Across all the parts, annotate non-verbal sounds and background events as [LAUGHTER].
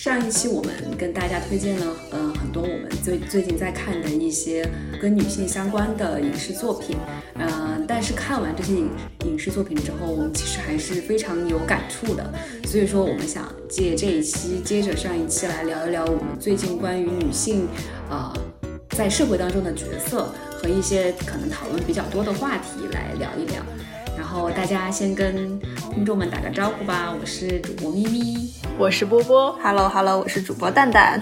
上一期我们跟大家推荐了，嗯，很多我们最最近在看的一些跟女性相关的影视作品，嗯，但是看完这些影影视作品之后，我们其实还是非常有感触的。所以说，我们想借这一期，接着上一期来聊一聊我们最近关于女性，呃，在社会当中的角色和一些可能讨论比较多的话题来聊一聊。然后大家先跟听众们打个招呼吧，我是主播咪咪，我是波波，Hello Hello，我是主播蛋蛋。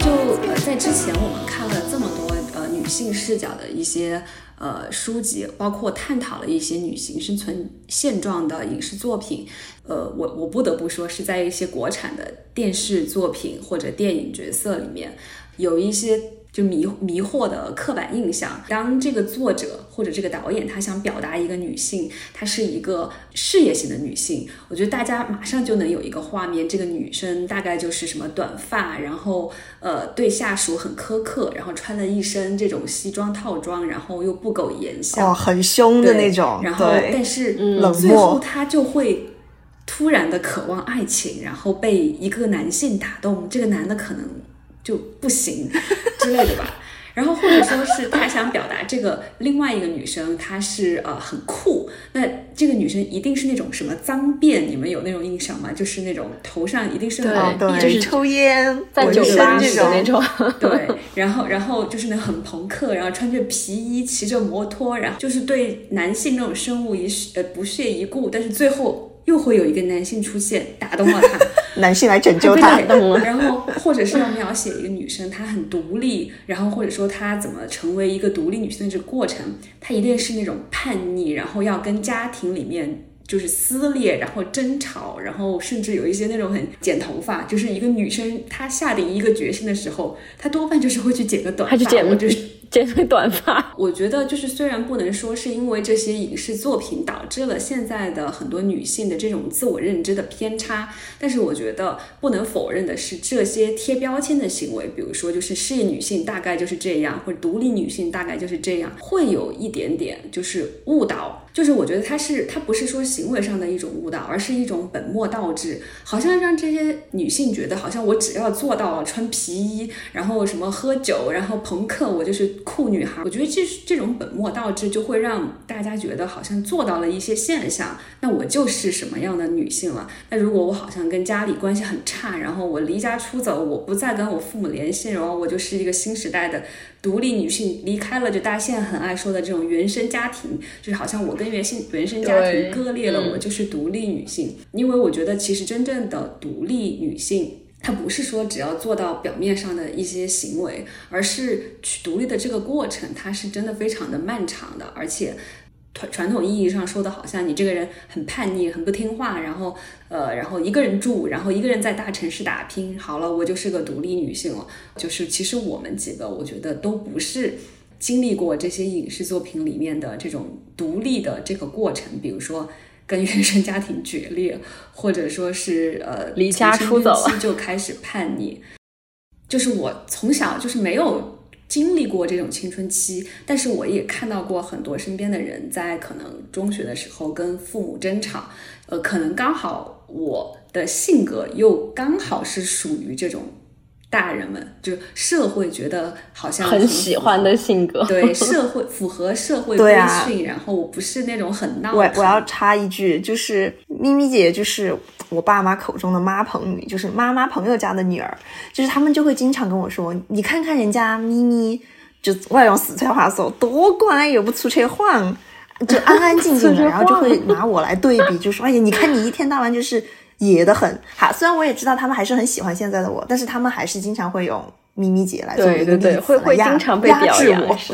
就在之前，我们看了这么多呃女性视角的一些呃书籍，包括探讨了一些女性生存现状的影视作品。呃，我我不得不说，是在一些国产的电视作品或者电影角色里面，有一些就迷迷惑的刻板印象。当这个作者或者这个导演他想表达一个女性，她是一个事业型的女性，我觉得大家马上就能有一个画面，这个女生大概就是什么短发，然后呃对下属很苛刻，然后穿了一身这种西装套装，然后又不苟言笑，哦，很凶的那种。然后，但是冷最后她就会。突然的渴望爱情，然后被一个男性打动，这个男的可能就不行之类的吧。然后或者说是他想表达这个另外一个女生，她是呃很酷，那这个女生一定是那种什么脏辫，你们有那种印象吗？就是那种头上一定是很就是抽烟在酒吧这种那种，对。然后然后就是那很朋克，然后穿着皮衣，骑着摩托，然后就是对男性那种生物一呃不屑一顾，但是最后。又会有一个男性出现，打动了他，[LAUGHS] 男性来拯救他，然后或者是要描写一个女生，她很独立，然后或者说她怎么成为一个独立女性的这个过程，她一定是那种叛逆，然后要跟家庭里面就是撕裂，然后争吵，然后甚至有一些那种很剪头发，就是一个女生她下定一个决心的时候，她多半就是会去剪个短发，去剪就是。[LAUGHS] 剪成短发，我觉得就是虽然不能说是因为这些影视作品导致了现在的很多女性的这种自我认知的偏差，但是我觉得不能否认的是，这些贴标签的行为，比如说就是事业女性大概就是这样，或者独立女性大概就是这样，会有一点点就是误导。就是我觉得它是它不是说行为上的一种误导，而是一种本末倒置，好像让这些女性觉得，好像我只要做到了穿皮衣，然后什么喝酒，然后朋克，我就是酷女孩。我觉得这这种本末倒置就会让大家觉得好像做到了一些现象，那我就是什么样的女性了？那如果我好像跟家里关系很差，然后我离家出走，我不再跟我父母联系，然后我就是一个新时代的。独立女性离开了，就大家现在很爱说的这种原生家庭，就是好像我跟原生原生家庭割裂了，我就是独立女性。因为我觉得，其实真正的独立女性，她不是说只要做到表面上的一些行为，而是去独立的这个过程，它是真的非常的漫长的，而且。传传统意义上说的，好像你这个人很叛逆、很不听话，然后呃，然后一个人住，然后一个人在大城市打拼。好了，我就是个独立女性了。就是其实我们几个，我觉得都不是经历过这些影视作品里面的这种独立的这个过程。比如说跟原生家庭决裂，或者说是呃离家出走就开始叛逆。就是我从小就是没有。经历过这种青春期，但是我也看到过很多身边的人在可能中学的时候跟父母争吵，呃，可能刚好我的性格又刚好是属于这种大人们，就社会觉得好像很喜欢的性格，对 [LAUGHS] 社会符合社会规训，然后我不是那种很闹。我我要插一句，就是咪咪姐就是。我爸妈口中的妈朋女，就是妈妈朋友家的女儿，就是他们就会经常跟我说：“你看看人家咪咪，就外用四川话说多乖，又不出去晃，就安安静静的。[LAUGHS] ”然后就会拿我来对比，就说：“哎呀，你看你一天到晚就是野的很。”好，虽然我也知道他们还是很喜欢现在的我，但是他们还是经常会用咪咪姐来做一个例子，会会经常被表扬我。[LAUGHS]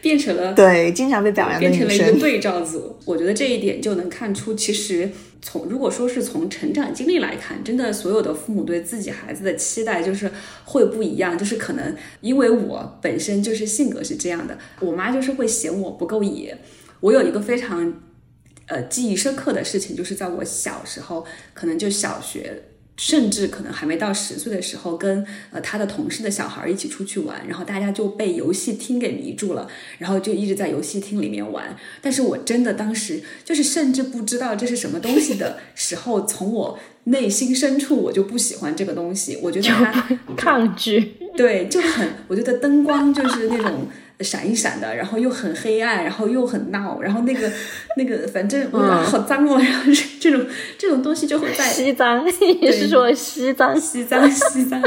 变成了对，经常被表扬变成了一个对照组。我觉得这一点就能看出，其实从如果说是从成长经历来看，真的所有的父母对自己孩子的期待就是会不一样。就是可能因为我本身就是性格是这样的，我妈就是会嫌我不够野。我有一个非常呃记忆深刻的事情，就是在我小时候，可能就小学。甚至可能还没到十岁的时候，跟呃他的同事的小孩一起出去玩，然后大家就被游戏厅给迷住了，然后就一直在游戏厅里面玩。但是我真的当时就是甚至不知道这是什么东西的时候，从我内心深处我就不喜欢这个东西，我觉得它抗拒，对，就很我觉得灯光就是那种。闪一闪的，然后又很黑暗，然后又很闹，然后那个 [LAUGHS] 那个，反正哇，好脏哦！然后这种这种东西就会在西藏，也是说西藏西藏西藏。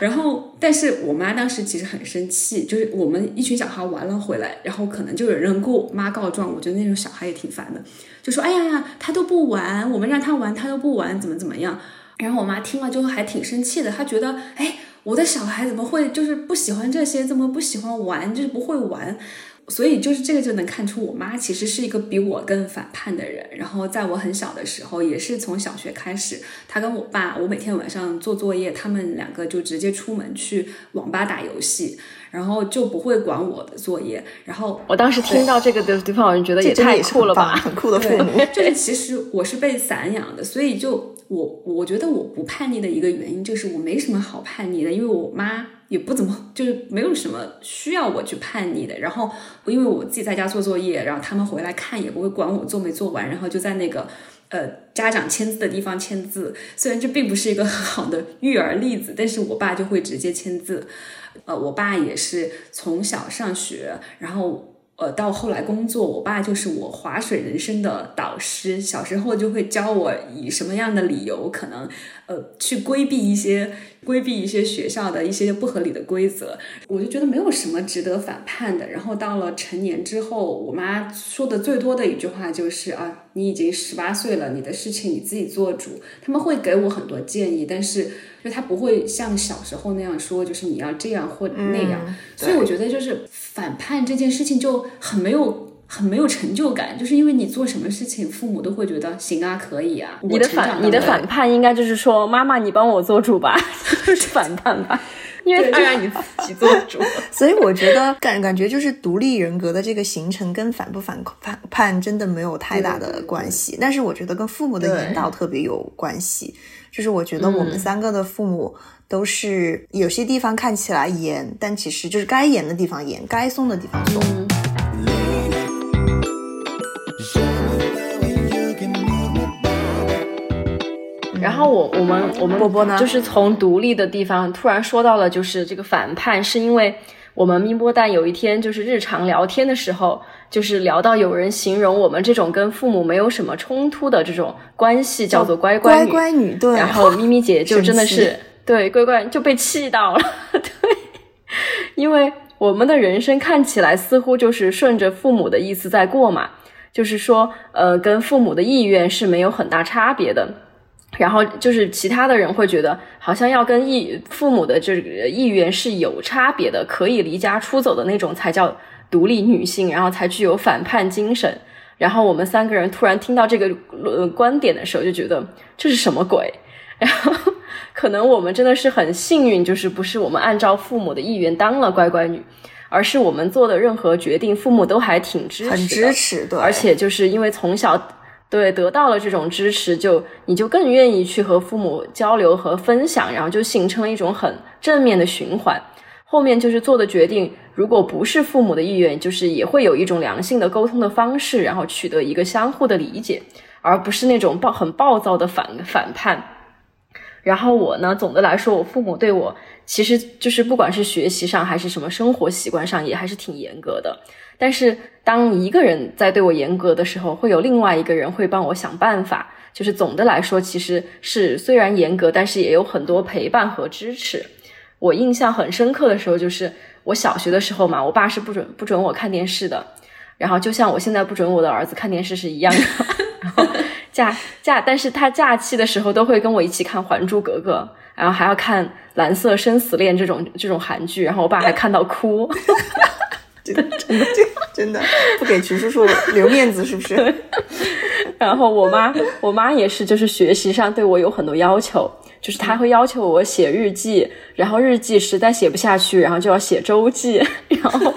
然后，但是我妈当时其实很生气，就是我们一群小孩玩了回来，然后可能就有人跟我妈告状。我觉得那种小孩也挺烦的，就说：“哎呀呀，他都不玩，我们让他玩，他都不玩，怎么怎么样？”然后我妈听了之后还挺生气的，她觉得：“哎。”我的小孩怎么会就是不喜欢这些？怎么不喜欢玩？就是不会玩，所以就是这个就能看出我妈其实是一个比我更反叛的人。然后在我很小的时候，也是从小学开始，她跟我爸，我每天晚上做作业，他们两个就直接出门去网吧打游戏，然后就不会管我的作业。然后我当时听到这个的地方，我就觉得也太酷了吧，很酷的父母。就是其实我是被散养的，所以就。我我觉得我不叛逆的一个原因就是我没什么好叛逆的，因为我妈也不怎么 [LAUGHS] 就是没有什么需要我去叛逆的。然后因为我自己在家做作业，然后他们回来看也不会管我做没做完，然后就在那个呃家长签字的地方签字。虽然这并不是一个很 [LAUGHS] 好的育儿例子，但是我爸就会直接签字。呃，我爸也是从小上学，然后。呃，到后来工作，我爸就是我划水人生的导师。小时候就会教我以什么样的理由可能，呃，去规避一些规避一些学校的一些不合理的规则。我就觉得没有什么值得反叛的。然后到了成年之后，我妈说的最多的一句话就是啊，你已经十八岁了，你的事情你自己做主。他们会给我很多建议，但是。就他不会像小时候那样说，就是你要这样或那样，所以我觉得就是反叛这件事情就很没有很没有成就感，就是因为你做什么事情，父母都会觉得行啊，可以啊。你的反你的反叛应该就是说，妈妈你帮我做主吧，[LAUGHS] 就是反叛吧，因为他 [LAUGHS] 让你自己做主。所以我觉得感感觉就是独立人格的这个形成跟反不反反叛真的没有太大的关系，但是我觉得跟父母的引导特别有关系。就是我觉得我们三个的父母都是有些地方看起来严，但其实就是该严的地方严，该松的地方松。然后我我们我们波波呢，就是从独立的地方突然说到了，就是这个反叛，是因为我们咪波蛋有一天就是日常聊天的时候。就是聊到有人形容我们这种跟父母没有什么冲突的这种关系叫做乖乖女，乖乖女对。然后咪咪姐就真的是对乖乖就被气到了，[LAUGHS] 对，因为我们的人生看起来似乎就是顺着父母的意思在过嘛，就是说呃跟父母的意愿是没有很大差别的，然后就是其他的人会觉得好像要跟意父母的这个意愿是有差别的，可以离家出走的那种才叫。独立女性，然后才具有反叛精神。然后我们三个人突然听到这个呃观点的时候，就觉得这是什么鬼？然 [LAUGHS] 后可能我们真的是很幸运，就是不是我们按照父母的意愿当了乖乖女，而是我们做的任何决定，父母都还挺支持，很支持，对。而且就是因为从小对得到了这种支持，就你就更愿意去和父母交流和分享，然后就形成了一种很正面的循环。后面就是做的决定，如果不是父母的意愿，就是也会有一种良性的沟通的方式，然后取得一个相互的理解，而不是那种暴很暴躁的反反叛。然后我呢，总的来说，我父母对我其实就是不管是学习上还是什么生活习惯上，也还是挺严格的。但是当一个人在对我严格的时候，会有另外一个人会帮我想办法。就是总的来说，其实是虽然严格，但是也有很多陪伴和支持。我印象很深刻的时候，就是我小学的时候嘛，我爸是不准不准我看电视的，然后就像我现在不准我的儿子看电视是一样的。假假，但是他假期的时候都会跟我一起看《还珠格格》，然后还要看《蓝色生死恋》这种这种韩剧，然后我爸还看到哭，[LAUGHS] 真的真的真的不给徐叔叔留面子是不是？然后我妈我妈也是，就是学习上对我有很多要求。就是他会要求我写日记，然后日记实在写不下去，然后就要写周记。[LAUGHS] 然后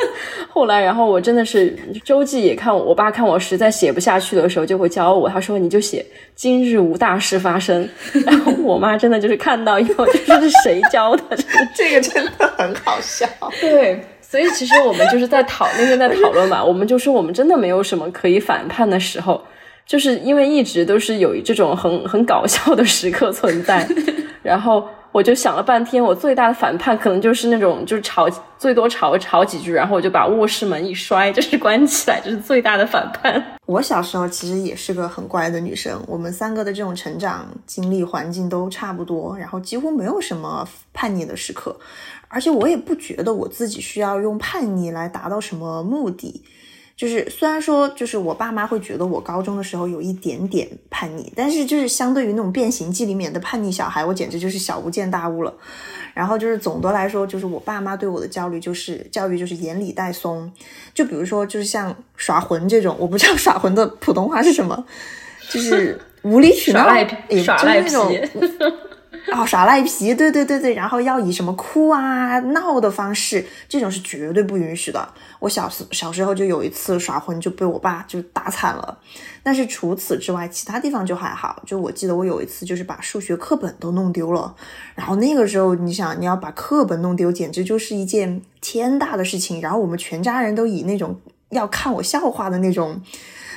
后来，然后我真的是周记也看我爸看我实在写不下去的时候，就会教我，他说你就写今日无大事发生。然后我妈真的就是看到以后，这是谁教的？[LAUGHS] 这个真的很好笑。[LAUGHS] 对。所以其实我们就是在讨那天在讨论嘛，我们就说我们真的没有什么可以反叛的时候，就是因为一直都是有这种很 [LAUGHS] 很搞笑的时刻存在，[LAUGHS] 然后。我就想了半天，我最大的反叛可能就是那种，就是吵，最多吵吵几句，然后我就把卧室门一摔，就是关起来，这是最大的反叛。我小时候其实也是个很乖的女生，我们三个的这种成长经历环境都差不多，然后几乎没有什么叛逆的时刻，而且我也不觉得我自己需要用叛逆来达到什么目的。就是虽然说，就是我爸妈会觉得我高中的时候有一点点叛逆，但是就是相对于那种变形记里面的叛逆小孩，我简直就是小巫见大巫了。然后就是总的来说，就是我爸妈对我的教育就是教育就是严里带松。就比如说，就是像耍混这种，我不知道耍混的普通话是什么，就是无理取闹，耍赖皮，耍赖皮。哦，耍赖皮，对对对对，然后要以什么哭啊闹的方式，这种是绝对不允许的。我小时小时候就有一次耍混就被我爸就打惨了，但是除此之外，其他地方就还好。就我记得我有一次就是把数学课本都弄丢了，然后那个时候你想你要把课本弄丢，简直就是一件天大的事情。然后我们全家人都以那种要看我笑话的那种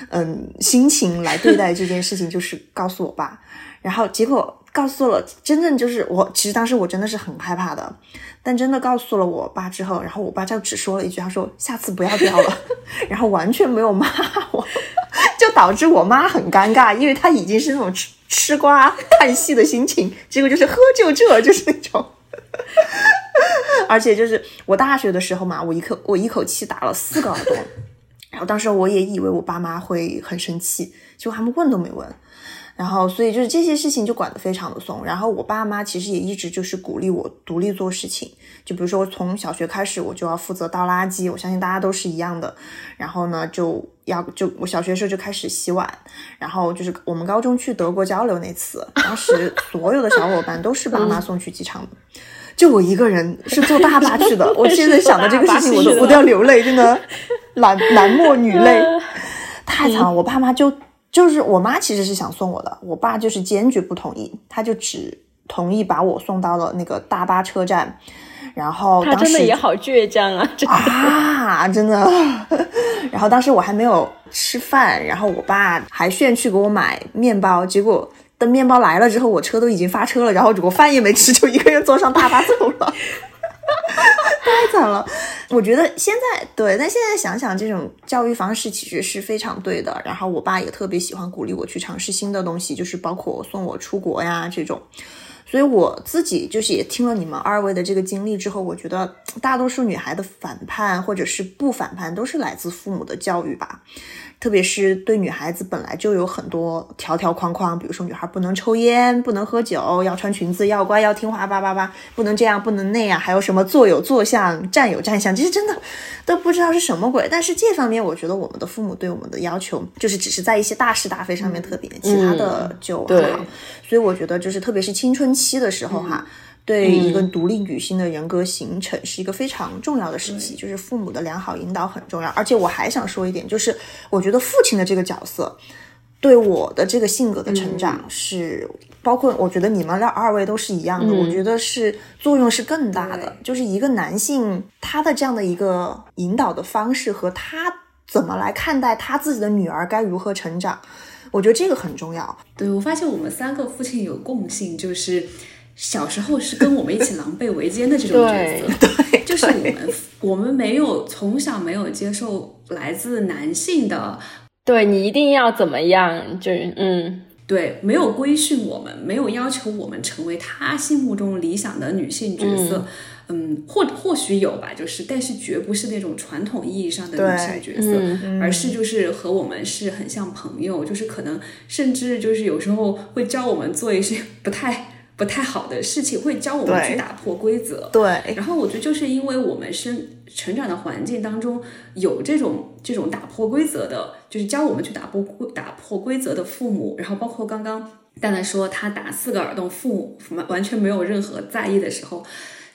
嗯心情来对待这件事情，就是告诉我爸，然后结果。告诉了，真正就是我，其实当时我真的是很害怕的，但真的告诉了我爸之后，然后我爸就只说了一句，他说下次不要掉了，[LAUGHS] 然后完全没有骂我，就导致我妈很尴尬，因为她已经是那种吃吃瓜看戏的心情，结果就是喝就这，就是那种，而且就是我大学的时候嘛，我一口我一口气打了四个耳洞，[LAUGHS] 然后当时我也以为我爸妈会很生气，结果他们问都没问。然后，所以就是这些事情就管得非常的松。然后我爸妈其实也一直就是鼓励我独立做事情。就比如说，从小学开始，我就要负责倒垃圾。我相信大家都是一样的。然后呢，就要就我小学时候就开始洗碗。然后就是我们高中去德国交流那次，当时所有的小伙伴都是爸妈送去机场的，就我一个人是坐大巴去的。我现在想到这个事情，我都 [LAUGHS] 我都要流泪，真的，男男莫女泪，[LAUGHS] 太惨了。我爸妈就。就是我妈其实是想送我的，我爸就是坚决不同意，他就只同意把我送到了那个大巴车站，然后他真的也好倔强啊，啊，真的。[LAUGHS] 然后当时我还没有吃饭，然后我爸还炫去给我买面包，结果等面包来了之后，我车都已经发车了，然后我饭也没吃，就一个人坐上大巴走了。[LAUGHS] 太惨了，我觉得现在对，但现在想想，这种教育方式其实是非常对的。然后我爸也特别喜欢鼓励我去尝试新的东西，就是包括送我出国呀这种。所以我自己就是也听了你们二位的这个经历之后，我觉得大多数女孩的反叛或者是不反叛，都是来自父母的教育吧。特别是对女孩子本来就有很多条条框框，比如说女孩不能抽烟、不能喝酒、要穿裙子、要乖、要听话，叭叭叭，不能这样、不能那样，还有什么坐有坐相、站有站相，其实真的都不知道是什么鬼。但是这方面，我觉得我们的父母对我们的要求，就是只是在一些大是大非上面特别，其他的就还好。所以我觉得，就是特别是青春期的时候哈。对一个独立女性的人格形成是一个非常重要的时期，就是父母的良好引导很重要。而且我还想说一点，就是我觉得父亲的这个角色对我的这个性格的成长是，包括我觉得你们二位都是一样的，我觉得是作用是更大的。就是一个男性他的这样的一个引导的方式和他怎么来看待他自己的女儿该如何成长，我觉得这个很重要。对我发现我们三个父亲有共性，就是。小时候是跟我们一起狼狈为奸的这种角色，对，就是我们，我们没有从小没有接受来自男性的，对你一定要怎么样，就是嗯，对，没有规训我们，没有要求我们成为他心目中理想的女性角色，嗯，或或许有吧，就是，但是绝不是那种传统意义上的女性角色，而是就是和我们是很像朋友，就是可能甚至就是有时候会教我们做一些不太。不太好的事情会教我们去打破规则，对。然后我觉得就是因为我们生成长的环境当中有这种这种打破规则的，就是教我们去打破打破规则的父母，然后包括刚刚蛋蛋说他打四个耳洞，父母完完全没有任何在意的时候。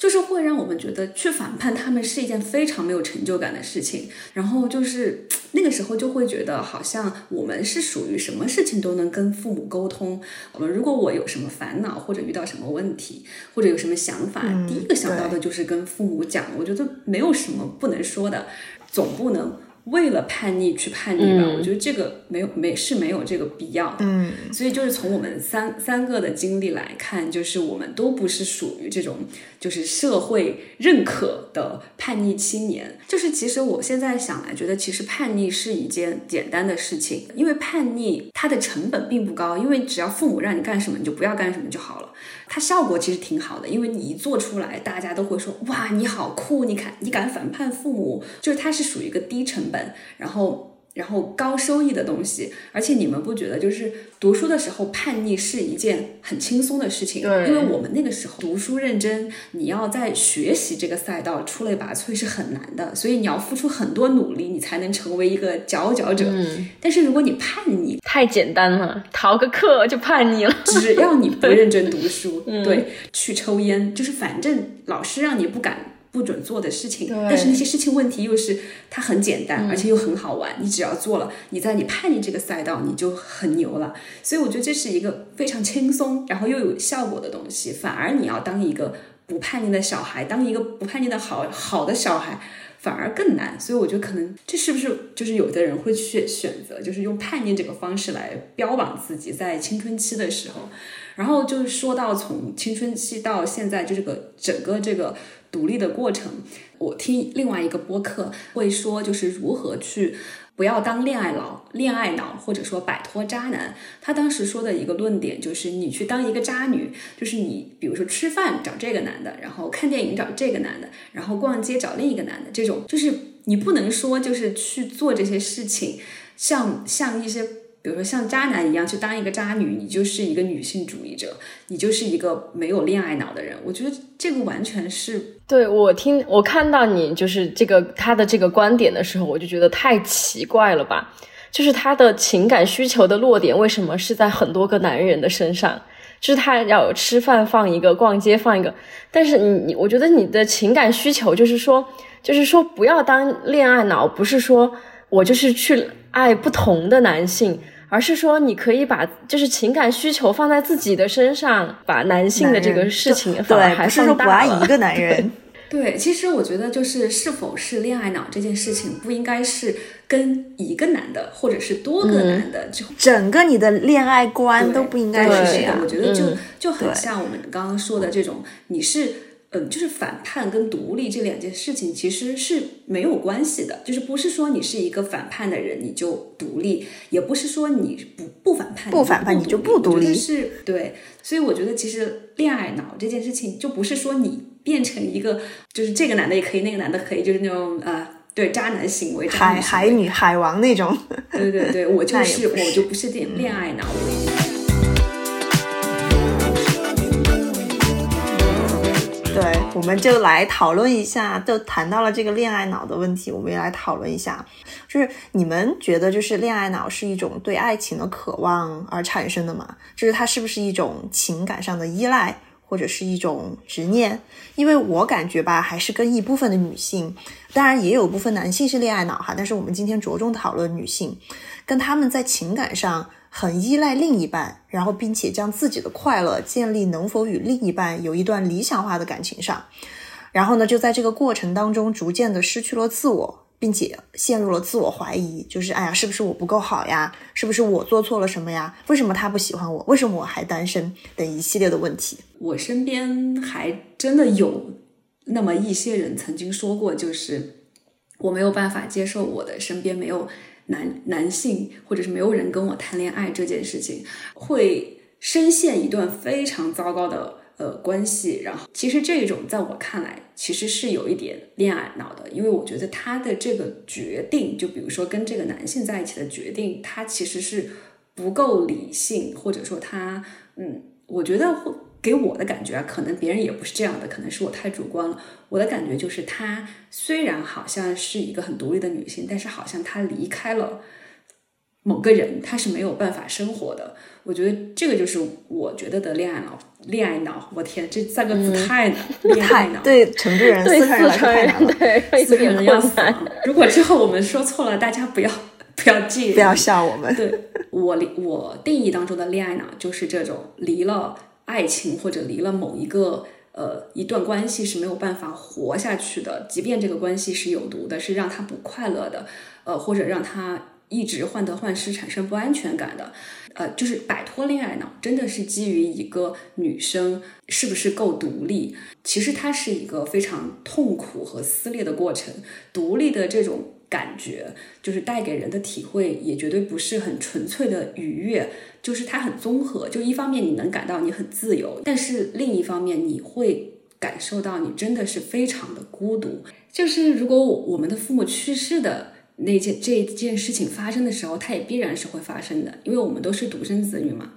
就是会让我们觉得去反叛他们是一件非常没有成就感的事情，然后就是那个时候就会觉得好像我们是属于什么事情都能跟父母沟通。我们如果我有什么烦恼或者遇到什么问题或者有什么想法，第一个想到的就是跟父母讲。我觉得没有什么不能说的，总不能。为了叛逆去叛逆吧，我觉得这个没有没是没有这个必要的。嗯，所以就是从我们三三个的经历来看，就是我们都不是属于这种就是社会认可的叛逆青年。就是其实我现在想来，觉得其实叛逆是一件简单的事情，因为叛逆它的成本并不高，因为只要父母让你干什么，你就不要干什么就好了。它效果其实挺好的，因为你一做出来，大家都会说哇，你好酷！你看，你敢反叛父母，就是它是属于一个低成本，然后。然后高收益的东西，而且你们不觉得就是读书的时候叛逆是一件很轻松的事情？对，因为我们那个时候读书认真，你要在学习这个赛道出类拔萃是很难的，所以你要付出很多努力，你才能成为一个佼佼者。嗯，但是如果你叛逆，太简单了，逃个课就叛逆了。只要你不认真读书，[LAUGHS] 对，去抽烟，就是反正老师让你不敢。不准做的事情，但是那些事情问题又是它很简单，而且又很好玩。你只要做了，你在你叛逆这个赛道你就很牛了。所以我觉得这是一个非常轻松，然后又有效果的东西。反而你要当一个不叛逆的小孩，当一个不叛逆的好好的小孩，反而更难。所以我觉得可能这是不是就是有的人会去选择，就是用叛逆这个方式来标榜自己在青春期的时候。然后就是说到从青春期到现在，就这个整个这个。独立的过程，我听另外一个播客会说，就是如何去不要当恋爱脑，恋爱脑或者说摆脱渣男。他当时说的一个论点就是，你去当一个渣女，就是你比如说吃饭找这个男的，然后看电影找这个男的，然后逛街找另一个男的，这种就是你不能说就是去做这些事情，像像一些。比如说像渣男一样去当一个渣女，你就是一个女性主义者，你就是一个没有恋爱脑的人。我觉得这个完全是对我听我看到你就是这个他的这个观点的时候，我就觉得太奇怪了吧？就是他的情感需求的落点为什么是在很多个男人的身上？就是他要吃饭放一个，逛街放一个，但是你你，我觉得你的情感需求就是说，就是说不要当恋爱脑，不是说我就是去爱不同的男性。而是说，你可以把就是情感需求放在自己的身上，把男性的这个事情反而还是说不爱一个男人。[LAUGHS] 对，其实我觉得就是是否是恋爱脑这件事情，不应该是跟一个男的或者是多个男的，就整个你的恋爱观都不应该是这样。我觉得就就很像我们刚刚说的这种，你是。嗯，就是反叛跟独立这两件事情其实是没有关系的，就是不是说你是一个反叛的人你就独立，也不是说你不不反叛不反叛你就不独立，是对。所以我觉得其实恋爱脑这件事情就不是说你变成一个就是这个男的也可以，那个男的可以，就是那种呃对渣男行为，海海女海王那种。对对对，我 [LAUGHS] 就是我就不是恋恋爱脑。对，我们就来讨论一下，就谈到了这个恋爱脑的问题，我们也来讨论一下，就是你们觉得，就是恋爱脑是一种对爱情的渴望而产生的吗？就是它是不是一种情感上的依赖，或者是一种执念？因为我感觉吧，还是跟一部分的女性，当然也有部分男性是恋爱脑哈，但是我们今天着重讨论女性，跟他们在情感上。很依赖另一半，然后并且将自己的快乐建立能否与另一半有一段理想化的感情上，然后呢，就在这个过程当中逐渐的失去了自我，并且陷入了自我怀疑，就是哎呀，是不是我不够好呀？是不是我做错了什么呀？为什么他不喜欢我？为什么我还单身？等一系列的问题。我身边还真的有那么一些人曾经说过，就是我没有办法接受我的身边没有。男男性或者是没有人跟我谈恋爱这件事情，会深陷一段非常糟糕的呃关系。然后，其实这种在我看来，其实是有一点恋爱脑的，因为我觉得他的这个决定，就比如说跟这个男性在一起的决定，他其实是不够理性，或者说他，嗯，我觉得会。给我的感觉啊，可能别人也不是这样的，可能是我太主观了。我的感觉就是，她虽然好像是一个很独立的女性，但是好像她离开了某个人她是没有办法生活的。我觉得这个就是我觉得的恋爱脑，恋爱脑。我天，这三个字太难，[LAUGHS] 恋爱脑。对成都人、四川人太难了，对，四川人要死了。如果之后我们说错了，大家不要不要介意，不要笑我们。对我我定义当中的恋爱脑，就是这种离了爱情或者离了某一个呃一段关系是没有办法活下去的，即便这个关系是有毒的，是让他不快乐的，呃，或者让他一直患得患失、产生不安全感的。呃，就是摆脱恋爱脑，真的是基于一个女生是不是够独立。其实它是一个非常痛苦和撕裂的过程。独立的这种感觉，就是带给人的体会，也绝对不是很纯粹的愉悦。就是它很综合，就一方面你能感到你很自由，但是另一方面你会感受到你真的是非常的孤独。就是如果我们的父母去世的。那件这件事情发生的时候，它也必然是会发生的，因为我们都是独生子女嘛。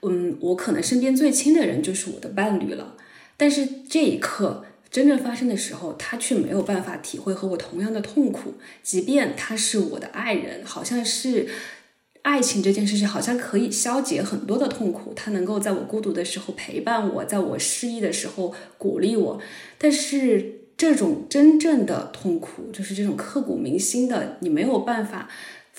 嗯，我可能身边最亲的人就是我的伴侣了，但是这一刻真正发生的时候，他却没有办法体会和我同样的痛苦，即便他是我的爱人，好像是爱情这件事情，好像可以消解很多的痛苦，他能够在我孤独的时候陪伴我，在我失意的时候鼓励我，但是。这种真正的痛苦，就是这种刻骨铭心的，你没有办法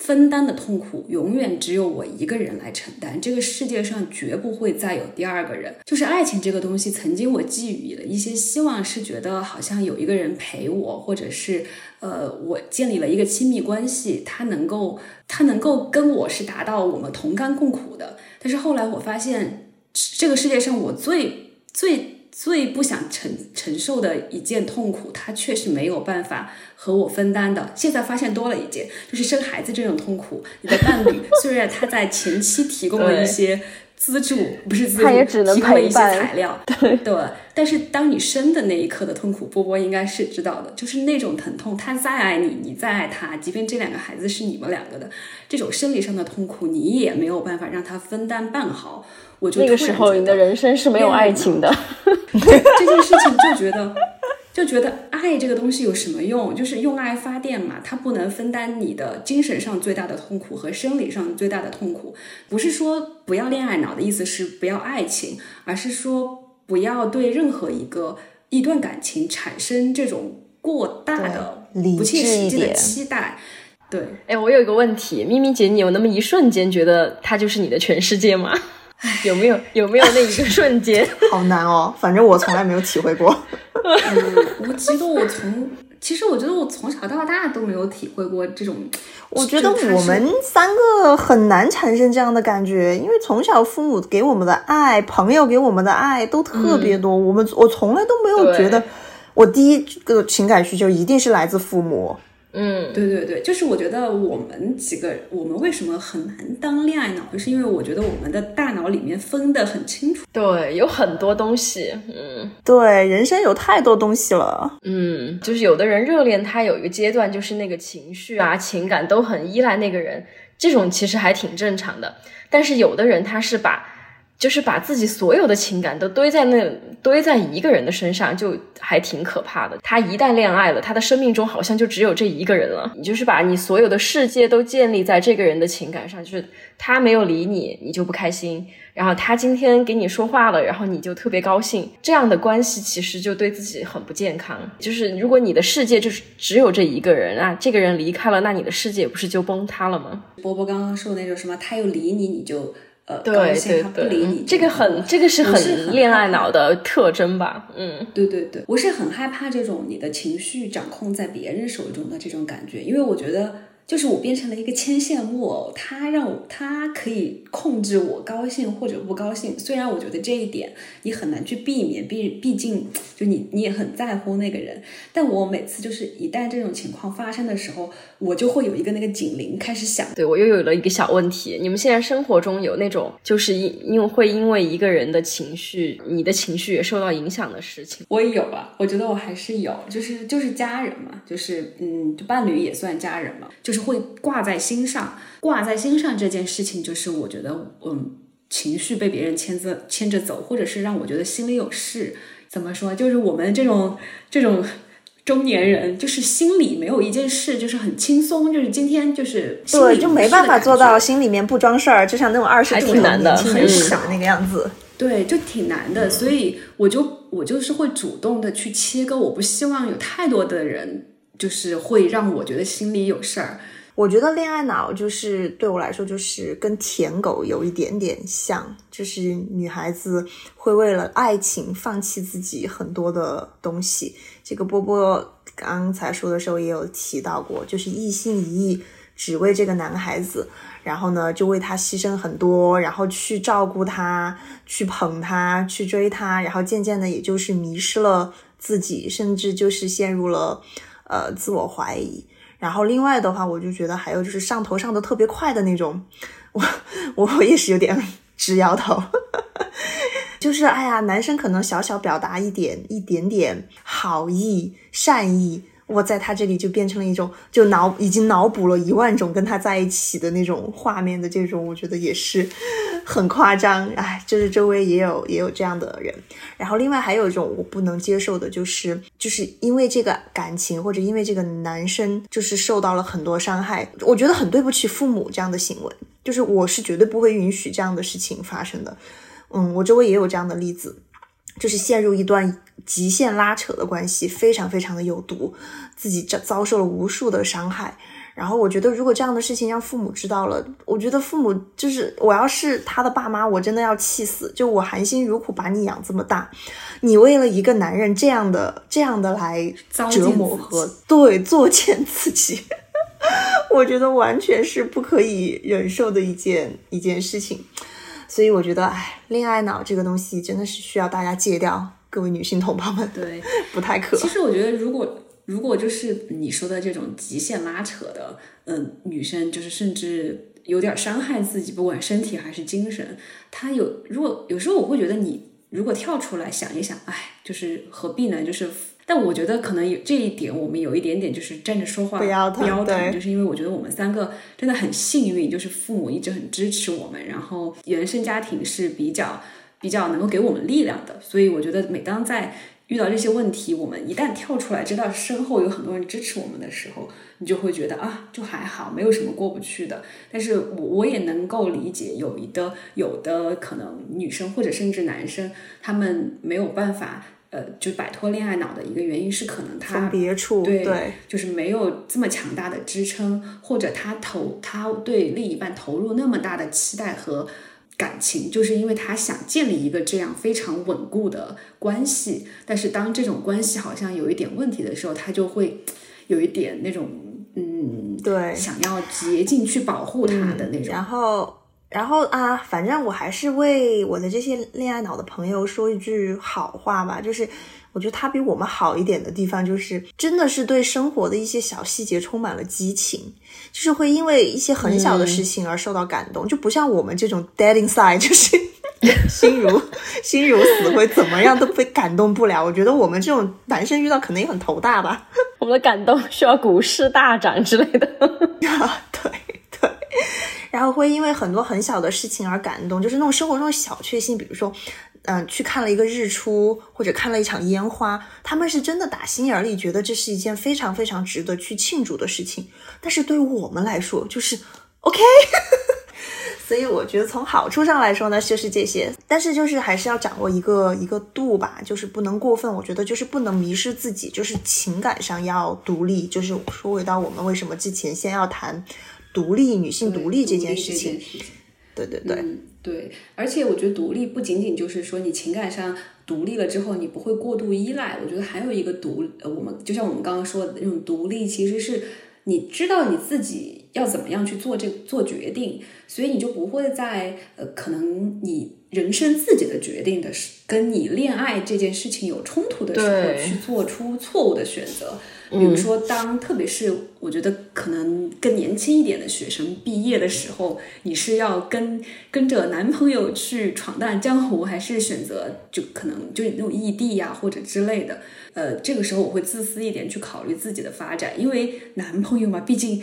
分担的痛苦，永远只有我一个人来承担。这个世界上绝不会再有第二个人。就是爱情这个东西，曾经我寄予了一些希望，是觉得好像有一个人陪我，或者是呃，我建立了一个亲密关系，他能够他能够跟我是达到我们同甘共苦的。但是后来我发现，这个世界上我最最。最不想承承受的一件痛苦，他确实没有办法和我分担的。现在发现多了一件，就是生孩子这种痛苦。你的伴侣 [LAUGHS] 虽然他在前期提供了一些资助，不是资助，提供了一些材料，对对。但是当你生的那一刻的痛苦，波波应该是知道的，就是那种疼痛。他再爱你，你再爱他，即便这两个孩子是你们两个的，这种生理上的痛苦，你也没有办法让他分担半毫。我就那个时候，你的人生是没有爱情的。这件事情就觉得，就觉得爱这个东西有什么用？就是用爱发电嘛，它不能分担你的精神上最大的痛苦和生理上最大的痛苦。不是说不要恋爱脑的意思是不要爱情，而是说不要对任何一个一段感情产生这种过大的不切实际的期待。对，哎，我有一个问题，咪咪姐，你有那么一瞬间觉得他就是你的全世界吗？[LAUGHS] 有没有有没有那一个瞬间？[LAUGHS] 好难哦，反正我从来没有体会过。[LAUGHS] 嗯，我觉得我从其实我觉得我从小到大都没有体会过这种。我觉得我们三个很难产生这样的感觉，因为从小父母给我们的爱，朋友给我们的爱都特别多。我们我从来都没有觉得我第一个情感需求一定是来自父母。嗯，对对对，就是我觉得我们几个，我们为什么很难当恋爱脑，就是因为我觉得我们的大脑里面分得很清楚。对，有很多东西，嗯，对，人生有太多东西了。嗯，就是有的人热恋，他有一个阶段就是那个情绪啊、情感都很依赖那个人，这种其实还挺正常的。但是有的人他是把。就是把自己所有的情感都堆在那，堆在一个人的身上，就还挺可怕的。他一旦恋爱了，他的生命中好像就只有这一个人了。你就是把你所有的世界都建立在这个人的情感上，就是他没有理你，你就不开心；然后他今天给你说话了，然后你就特别高兴。这样的关系其实就对自己很不健康。就是如果你的世界就是只有这一个人啊，这个人离开了，那你的世界不是就崩塌了吗？波波刚刚说的那种什么，他又理你，你就。呃，对对对，这个很，这个是很恋爱脑的特征吧？嗯，对对对，我是很害怕这种你的情绪掌控在别人手中的这种感觉，因为我觉得。就是我变成了一个牵线木偶，他让我他可以控制我高兴或者不高兴。虽然我觉得这一点你很难去避免，毕毕竟就你你也很在乎那个人。但我每次就是一旦这种情况发生的时候，我就会有一个那个警铃开始响。对我又有了一个小问题，你们现在生活中有那种就是因因为会因为一个人的情绪，你的情绪也受到影响的事情？我也有啊，我觉得我还是有，就是就是家人嘛，就是嗯，就伴侣也算家人嘛，就。就是会挂在心上，挂在心上这件事情，就是我觉得，嗯，情绪被别人牵着牵着走，或者是让我觉得心里有事。怎么说？就是我们这种这种中年人，就是心里没有一件事就是很轻松，就是今天就是对，就没办法做到心里面不装事儿，就像那种二十出头年轻人想那个样子。对，就挺难的，所以我就我就是会主动的去切割，我不希望有太多的人，就是会让我觉得心里有事儿。我觉得恋爱脑就是对我来说，就是跟舔狗有一点点像，就是女孩子会为了爱情放弃自己很多的东西。这个波波刚才说的时候也有提到过，就是一心一意只为这个男孩子。然后呢，就为他牺牲很多，然后去照顾他，去捧他，去追他，然后渐渐的，也就是迷失了自己，甚至就是陷入了呃自我怀疑。然后另外的话，我就觉得还有就是上头上的特别快的那种，我我也是有点直摇头，[LAUGHS] 就是哎呀，男生可能小小表达一点一点点好意善意。我在他这里就变成了一种，就脑已经脑补了一万种跟他在一起的那种画面的这种，我觉得也是很夸张。哎，就是周围也有也有这样的人。然后另外还有一种我不能接受的，就是就是因为这个感情或者因为这个男生就是受到了很多伤害，我觉得很对不起父母这样的行为，就是我是绝对不会允许这样的事情发生的。嗯，我周围也有这样的例子。就是陷入一段极限拉扯的关系，非常非常的有毒，自己遭遭受了无数的伤害。然后我觉得，如果这样的事情让父母知道了，我觉得父母就是我要是他的爸妈，我真的要气死。就我含辛茹苦把你养这么大，你为了一个男人这样的这样的来折磨和对作践自己，[LAUGHS] 我觉得完全是不可以忍受的一件一件事情。所以我觉得，哎，恋爱脑这个东西真的是需要大家戒掉，各位女性同胞们。对，不太可。其实我觉得，如果如果就是你说的这种极限拉扯的，嗯，女生就是甚至有点伤害自己，不管身体还是精神，她有如果有时候我会觉得，你如果跳出来想一想，哎，就是何必呢？就是。但我觉得可能有这一点，我们有一点点就是站着说话不腰疼，就是因为我觉得我们三个真的很幸运，就是父母一直很支持我们，然后原生家庭是比较比较能够给我们力量的，所以我觉得每当在遇到这些问题，我们一旦跳出来，知道身后有很多人支持我们的时候，你就会觉得啊，就还好，没有什么过不去的。但是我我也能够理解，有一的有的可能女生或者甚至男生，他们没有办法。呃，就摆脱恋爱脑的一个原因是，可能他别处对，就是没有这么强大的支撑，或者他投他对另一半投入那么大的期待和感情，就是因为他想建立一个这样非常稳固的关系。但是当这种关系好像有一点问题的时候，他就会有一点那种嗯，对，想要竭尽去保护他的那种，然后。然后啊，反正我还是为我的这些恋爱脑的朋友说一句好话吧，就是我觉得他比我们好一点的地方，就是真的是对生活的一些小细节充满了激情，就是会因为一些很小的事情而受到感动，就不像我们这种 dead inside，就是 [LAUGHS] 心如心如死灰，怎么样都被感动不了。我觉得我们这种男生遇到可能也很头大吧，[LAUGHS] 我们的感动需要股市大涨之类的。对对。然后会因为很多很小的事情而感动，就是那种生活中的小确幸，比如说，嗯，去看了一个日出，或者看了一场烟花，他们是真的打心眼里觉得这是一件非常非常值得去庆祝的事情。但是对于我们来说，就是 OK。[LAUGHS] 所以我觉得从好处上来说呢，就是这些，但是就是还是要掌握一个一个度吧，就是不能过分。我觉得就是不能迷失自己，就是情感上要独立。就是说回到我们为什么之前先要谈。独立女性独立这件事情，对对对对，而且我觉得独立不仅仅就是说你情感上独立了之后，你不会过度依赖。我觉得还有一个独，呃，我们就像我们刚刚说的那种独立，其实是你知道你自己要怎么样去做这做决定，所以你就不会在呃，可能你人生自己的决定的是跟你恋爱这件事情有冲突的时候，去做出错误的选择。比如说，当特别是我觉得可能更年轻一点的学生毕业的时候，你是要跟跟着男朋友去闯荡江湖，还是选择就可能就那种异地呀或者之类的？呃，这个时候我会自私一点去考虑自己的发展，因为男朋友嘛，毕竟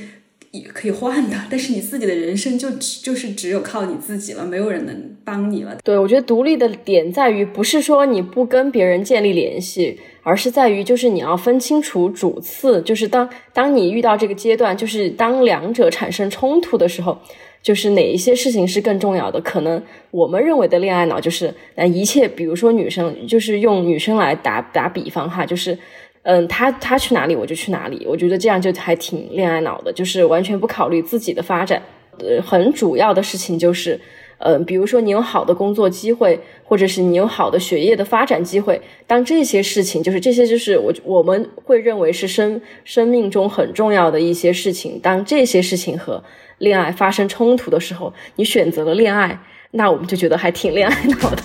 也可以换的，但是你自己的人生就就是只有靠你自己了，没有人能帮你了。对，我觉得独立的点在于，不是说你不跟别人建立联系，而是在于就是你要分清楚主次，就是当当你遇到这个阶段，就是当两者产生冲突的时候，就是哪一些事情是更重要的？可能我们认为的恋爱脑就是呃一切，比如说女生，就是用女生来打打比方哈，就是。嗯，他他去哪里我就去哪里，我觉得这样就还挺恋爱脑的，就是完全不考虑自己的发展。呃，很主要的事情就是，嗯，比如说你有好的工作机会，或者是你有好的学业的发展机会，当这些事情，就是这些就是我我们会认为是生生命中很重要的一些事情，当这些事情和恋爱发生冲突的时候，你选择了恋爱，那我们就觉得还挺恋爱脑的。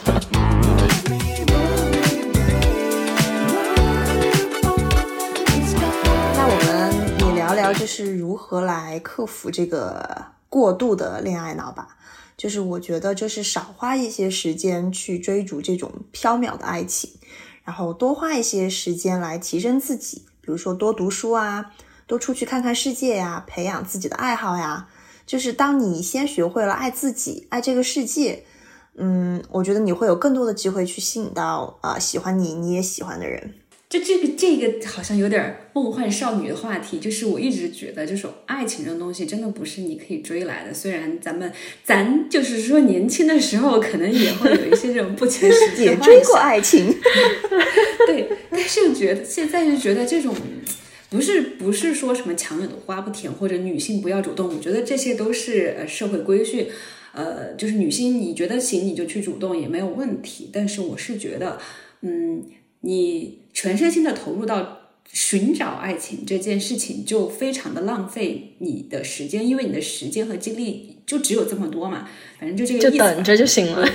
那我们你聊聊就是如何来克服这个过度的恋爱脑吧？就是我觉得，就是少花一些时间去追逐这种缥缈的爱情，然后多花一些时间来提升自己，比如说多读书啊，多出去看看世界呀，培养自己的爱好呀。就是当你先学会了爱自己、爱这个世界，嗯，我觉得你会有更多的机会去吸引到啊喜欢你、你也喜欢的人。就这个这个好像有点梦幻少女的话题，就是我一直觉得，就是爱情这种东西真的不是你可以追来的。虽然咱们咱就是说年轻的时候可能也会有一些这种不切实际也追过爱情，[LAUGHS] 对，但是觉得现在就觉得这种不是不是说什么强扭的瓜不甜，或者女性不要主动，我觉得这些都是呃社会规训，呃，就是女性你觉得行你就去主动也没有问题。但是我是觉得，嗯。你全身心的投入到寻找爱情这件事情，就非常的浪费你的时间，因为你的时间和精力就只有这么多嘛。反正就这个意思。就等着就行了，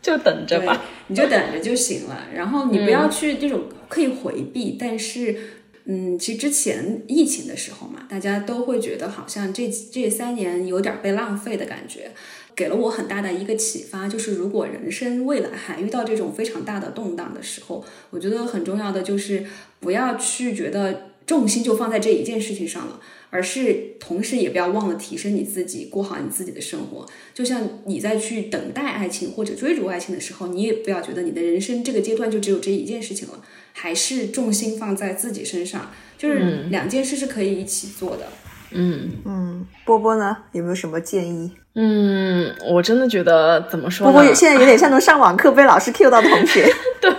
就等着吧，你就等着就行了。然后你不要去这种可以回避，但是，嗯，其实之前疫情的时候嘛，大家都会觉得好像这这三年有点被浪费的感觉。给了我很大的一个启发，就是如果人生未来还遇到这种非常大的动荡的时候，我觉得很重要的就是不要去觉得重心就放在这一件事情上了，而是同时也不要忘了提升你自己，过好你自己的生活。就像你在去等待爱情或者追逐爱情的时候，你也不要觉得你的人生这个阶段就只有这一件事情了，还是重心放在自己身上，就是两件事是可以一起做的。嗯嗯，波波呢，有没有什么建议？嗯，我真的觉得怎么说？波波现在有点像那上网课被老师 Q 到的同学。[LAUGHS] 对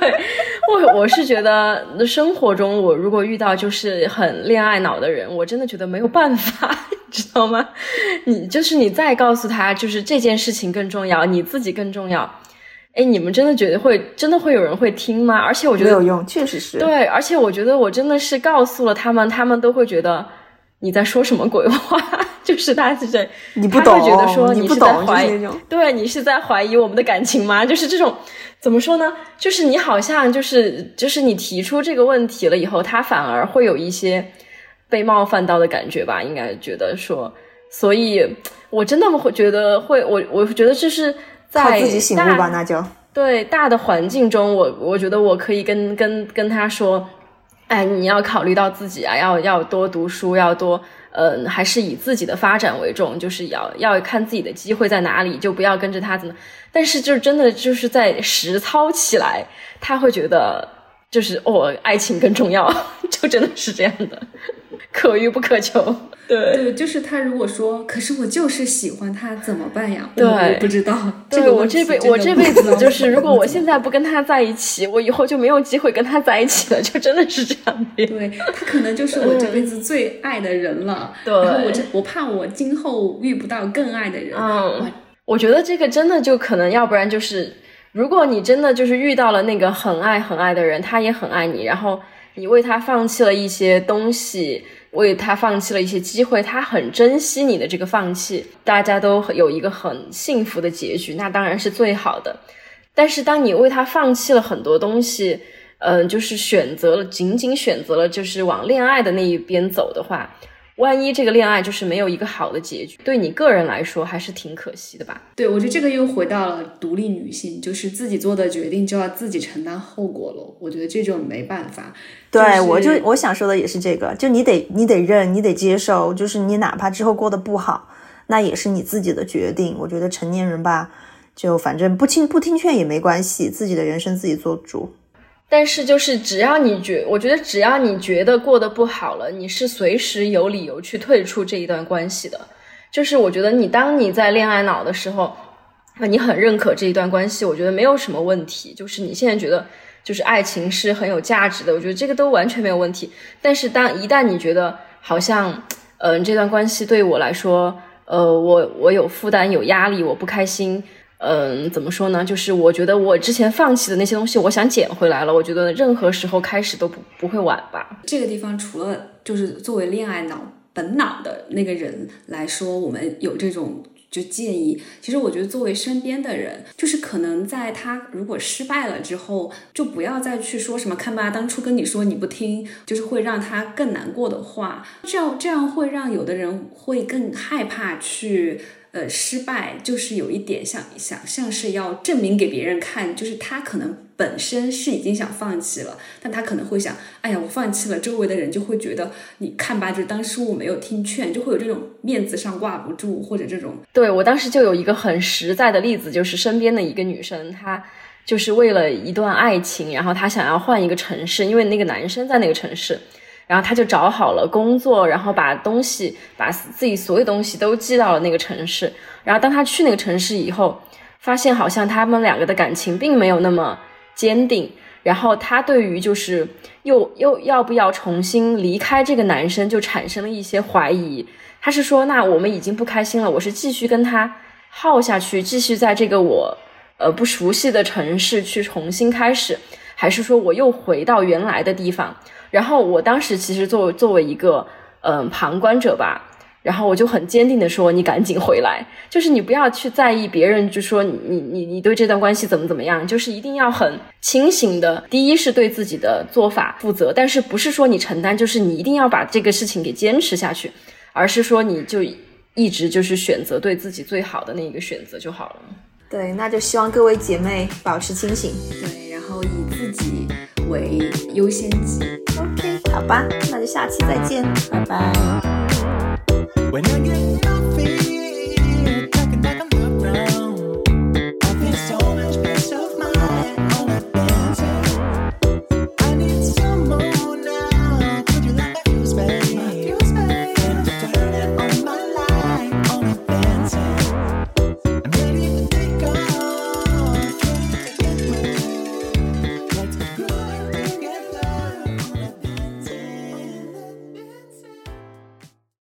我，我是觉得生活中我如果遇到就是很恋爱脑的人，我真的觉得没有办法，[LAUGHS] 知道吗？你就是你再告诉他，就是这件事情更重要，你自己更重要。哎，你们真的觉得会真的会有人会听吗？而且我觉得没有用，确实是。对，而且我觉得我真的是告诉了他们，他们都会觉得。你在说什么鬼话？就是他是在，你不懂，觉得说你是在怀疑，对你是在怀疑我们的感情吗？就是这种，怎么说呢？就是你好像就是就是你提出这个问题了以后，他反而会有一些被冒犯到的感觉吧？应该觉得说，所以我真的会觉得会，我我觉得这是在自己醒悟吧，那就对大的环境中，我我觉得我可以跟跟跟他说。哎，你要考虑到自己啊，要要多读书，要多，嗯，还是以自己的发展为重，就是要要看自己的机会在哪里，就不要跟着他怎么。但是，就是真的就是在实操起来，他会觉得就是哦，爱情更重要，[LAUGHS] 就真的是这样的，可遇不可求。[LAUGHS] 对对，就是他如果说，可是我就是喜欢他，怎么办呀？对，我不知道。这个我这辈我这辈子就是，如果我现在不跟他在一起，我以后就没有机会跟他在一起了，就真的是这样的。对他可能就是我这辈子最爱的人了。对，然后我这我怕我今后遇不到更爱的人。嗯，我觉得这个真的就可能，要不然就是，如果你真的就是遇到了那个很爱很爱的人，他也很爱你，然后你为他放弃了一些东西。为他放弃了一些机会，他很珍惜你的这个放弃，大家都有一个很幸福的结局，那当然是最好的。但是当你为他放弃了很多东西，嗯，就是选择了仅仅选择了就是往恋爱的那一边走的话，万一这个恋爱就是没有一个好的结局，对你个人来说还是挺可惜的吧？对，我觉得这个又回到了独立女性，就是自己做的决定就要自己承担后果了。我觉得这就没办法。对，我就我想说的也是这个，就你得你得认，你得接受，就是你哪怕之后过得不好，那也是你自己的决定。我觉得成年人吧，就反正不听不听劝也没关系，自己的人生自己做主。但是就是只要你觉，我觉得只要你觉得过得不好了，你是随时有理由去退出这一段关系的。就是我觉得你当你在恋爱脑的时候，那你很认可这一段关系，我觉得没有什么问题。就是你现在觉得就是爱情是很有价值的，我觉得这个都完全没有问题。但是当一旦你觉得好像，嗯，这段关系对我来说，呃，我我有负担有压力，我不开心。嗯，怎么说呢？就是我觉得我之前放弃的那些东西，我想捡回来了。我觉得任何时候开始都不不会晚吧。这个地方除了就是作为恋爱脑本脑的那个人来说，我们有这种就建议。其实我觉得作为身边的人，就是可能在他如果失败了之后，就不要再去说什么看吧，当初跟你说你不听，就是会让他更难过的话。这样这样会让有的人会更害怕去。呃，失败就是有一点像想像是要证明给别人看，就是他可能本身是已经想放弃了，但他可能会想，哎呀，我放弃了，周围的人就会觉得你看吧，就当初我没有听劝，就会有这种面子上挂不住，或者这种。对我当时就有一个很实在的例子，就是身边的一个女生，她就是为了一段爱情，然后她想要换一个城市，因为那个男生在那个城市。然后他就找好了工作，然后把东西，把自己所有东西都寄到了那个城市。然后当他去那个城市以后，发现好像他们两个的感情并没有那么坚定。然后他对于就是又又要不要重新离开这个男生，就产生了一些怀疑。他是说，那我们已经不开心了，我是继续跟他耗下去，继续在这个我呃不熟悉的城市去重新开始，还是说我又回到原来的地方？然后我当时其实作为作为一个嗯旁观者吧，然后我就很坚定的说：“你赶紧回来，就是你不要去在意别人，就说你你你对这段关系怎么怎么样，就是一定要很清醒的。第一是对自己的做法负责，但是不是说你承担，就是你一定要把这个事情给坚持下去，而是说你就一直就是选择对自己最好的那一个选择就好了。对，那就希望各位姐妹保持清醒，对，然后以为优先级。OK，好吧，那就下期再见，拜拜。